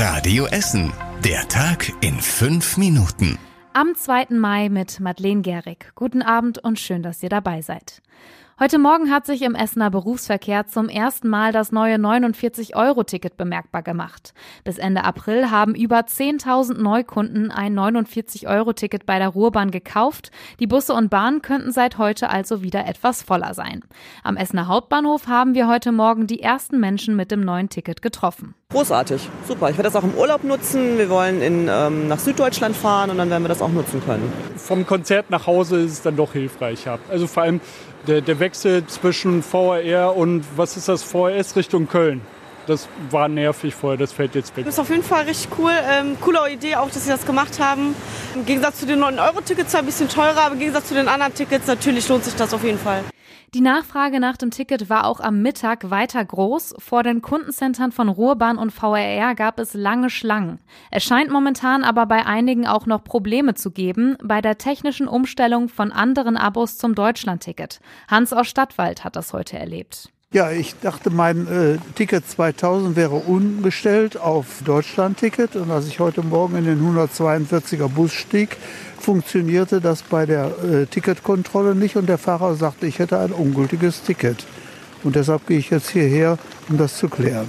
Radio Essen. Der Tag in fünf Minuten. Am 2. Mai mit Madeleine Gehrig. Guten Abend und schön, dass ihr dabei seid. Heute Morgen hat sich im Essener Berufsverkehr zum ersten Mal das neue 49-Euro-Ticket bemerkbar gemacht. Bis Ende April haben über 10.000 Neukunden ein 49-Euro-Ticket bei der Ruhrbahn gekauft. Die Busse und Bahnen könnten seit heute also wieder etwas voller sein. Am Essener Hauptbahnhof haben wir heute Morgen die ersten Menschen mit dem neuen Ticket getroffen. Großartig, super. Ich werde das auch im Urlaub nutzen. Wir wollen in, ähm, nach Süddeutschland fahren und dann werden wir das auch nutzen können. Vom Konzert nach Hause ist es dann doch hilfreicher. Also vor allem der, der Wechsel zwischen VRR und was ist das VRS Richtung Köln. Das war nervig vorher, das fällt jetzt weg. Das ist auf jeden Fall richtig cool. Ähm, coole Idee auch, dass sie das gemacht haben. Im Gegensatz zu den 9-Euro-Tickets zwar ein bisschen teurer, aber im Gegensatz zu den anderen Tickets natürlich lohnt sich das auf jeden Fall. Die Nachfrage nach dem Ticket war auch am Mittag weiter groß. Vor den Kundencentern von Ruhrbahn und VRR gab es lange Schlangen. Es scheint momentan aber bei einigen auch noch Probleme zu geben bei der technischen Umstellung von anderen Abos zum Deutschlandticket. Hans aus Stadtwald hat das heute erlebt. Ja, ich dachte, mein äh, Ticket 2000 wäre umgestellt auf Deutschland-Ticket. Und als ich heute Morgen in den 142er Bus stieg, funktionierte das bei der äh, Ticketkontrolle nicht. Und der Fahrer sagte, ich hätte ein ungültiges Ticket. Und deshalb gehe ich jetzt hierher, um das zu klären.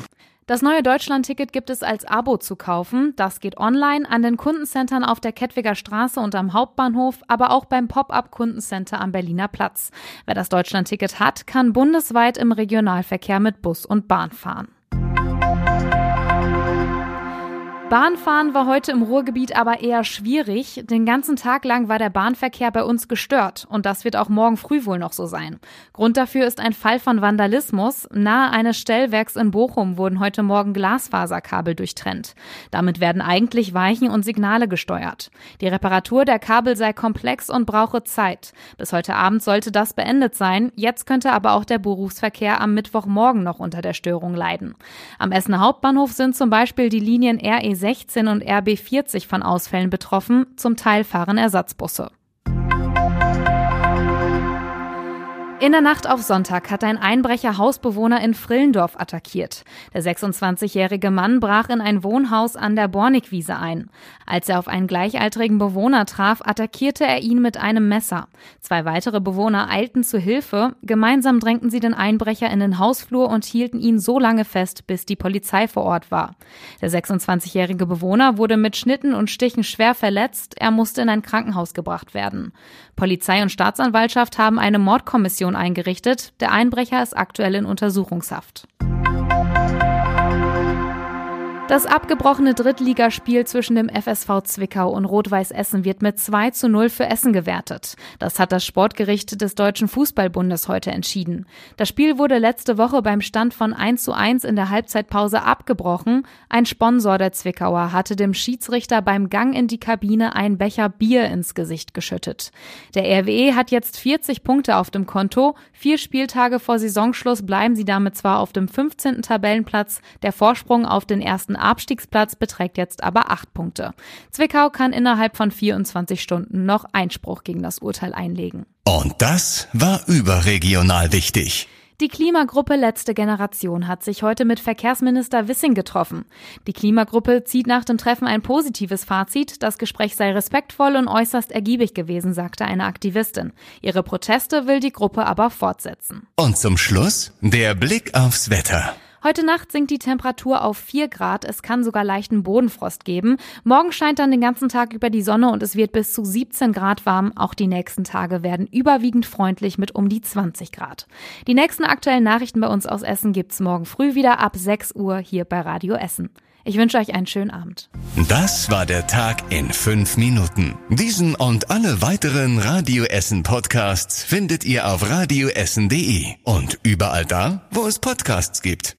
Das neue Deutschland-Ticket gibt es als Abo zu kaufen. Das geht online an den Kundencentern auf der Kettwiger Straße und am Hauptbahnhof, aber auch beim Pop-up-Kundencenter am Berliner Platz. Wer das Deutschland-Ticket hat, kann bundesweit im Regionalverkehr mit Bus und Bahn fahren. Bahnfahren war heute im Ruhrgebiet aber eher schwierig. Den ganzen Tag lang war der Bahnverkehr bei uns gestört und das wird auch morgen früh wohl noch so sein. Grund dafür ist ein Fall von Vandalismus. Nahe eines Stellwerks in Bochum wurden heute Morgen Glasfaserkabel durchtrennt. Damit werden eigentlich Weichen und Signale gesteuert. Die Reparatur der Kabel sei komplex und brauche Zeit. Bis heute Abend sollte das beendet sein. Jetzt könnte aber auch der Berufsverkehr am Mittwochmorgen noch unter der Störung leiden. Am Essener Hauptbahnhof sind zum Beispiel die Linien RE 16 und RB 40 von Ausfällen betroffen, zum Teil fahren Ersatzbusse. In der Nacht auf Sonntag hat ein Einbrecher Hausbewohner in Frillendorf attackiert. Der 26-jährige Mann brach in ein Wohnhaus an der Bornigwiese ein. Als er auf einen gleichaltrigen Bewohner traf, attackierte er ihn mit einem Messer. Zwei weitere Bewohner eilten zu Hilfe. Gemeinsam drängten sie den Einbrecher in den Hausflur und hielten ihn so lange fest, bis die Polizei vor Ort war. Der 26-jährige Bewohner wurde mit Schnitten und Stichen schwer verletzt. Er musste in ein Krankenhaus gebracht werden. Polizei und Staatsanwaltschaft haben eine Mordkommission eingerichtet. Der Einbrecher ist aktuell in Untersuchungshaft. Das abgebrochene Drittligaspiel zwischen dem FSV Zwickau und Rot-Weiß Essen wird mit 2 zu 0 für Essen gewertet. Das hat das Sportgericht des Deutschen Fußballbundes heute entschieden. Das Spiel wurde letzte Woche beim Stand von 1 zu 1 in der Halbzeitpause abgebrochen. Ein Sponsor der Zwickauer hatte dem Schiedsrichter beim Gang in die Kabine einen Becher Bier ins Gesicht geschüttet. Der RWE hat jetzt 40 Punkte auf dem Konto. Vier Spieltage vor Saisonschluss bleiben sie damit zwar auf dem 15. Tabellenplatz. Der Vorsprung auf den ersten Abstiegsplatz beträgt jetzt aber acht Punkte. Zwickau kann innerhalb von 24 Stunden noch Einspruch gegen das Urteil einlegen. Und das war überregional wichtig. Die Klimagruppe Letzte Generation hat sich heute mit Verkehrsminister Wissing getroffen. Die Klimagruppe zieht nach dem Treffen ein positives Fazit. Das Gespräch sei respektvoll und äußerst ergiebig gewesen, sagte eine Aktivistin. Ihre Proteste will die Gruppe aber fortsetzen. Und zum Schluss der Blick aufs Wetter. Heute Nacht sinkt die Temperatur auf 4 Grad. Es kann sogar leichten Bodenfrost geben. Morgen scheint dann den ganzen Tag über die Sonne und es wird bis zu 17 Grad warm. Auch die nächsten Tage werden überwiegend freundlich mit um die 20 Grad. Die nächsten aktuellen Nachrichten bei uns aus Essen gibt's morgen früh wieder ab 6 Uhr hier bei Radio Essen. Ich wünsche euch einen schönen Abend. Das war der Tag in fünf Minuten. Diesen und alle weiteren Radio Essen Podcasts findet ihr auf radioessen.de und überall da, wo es Podcasts gibt.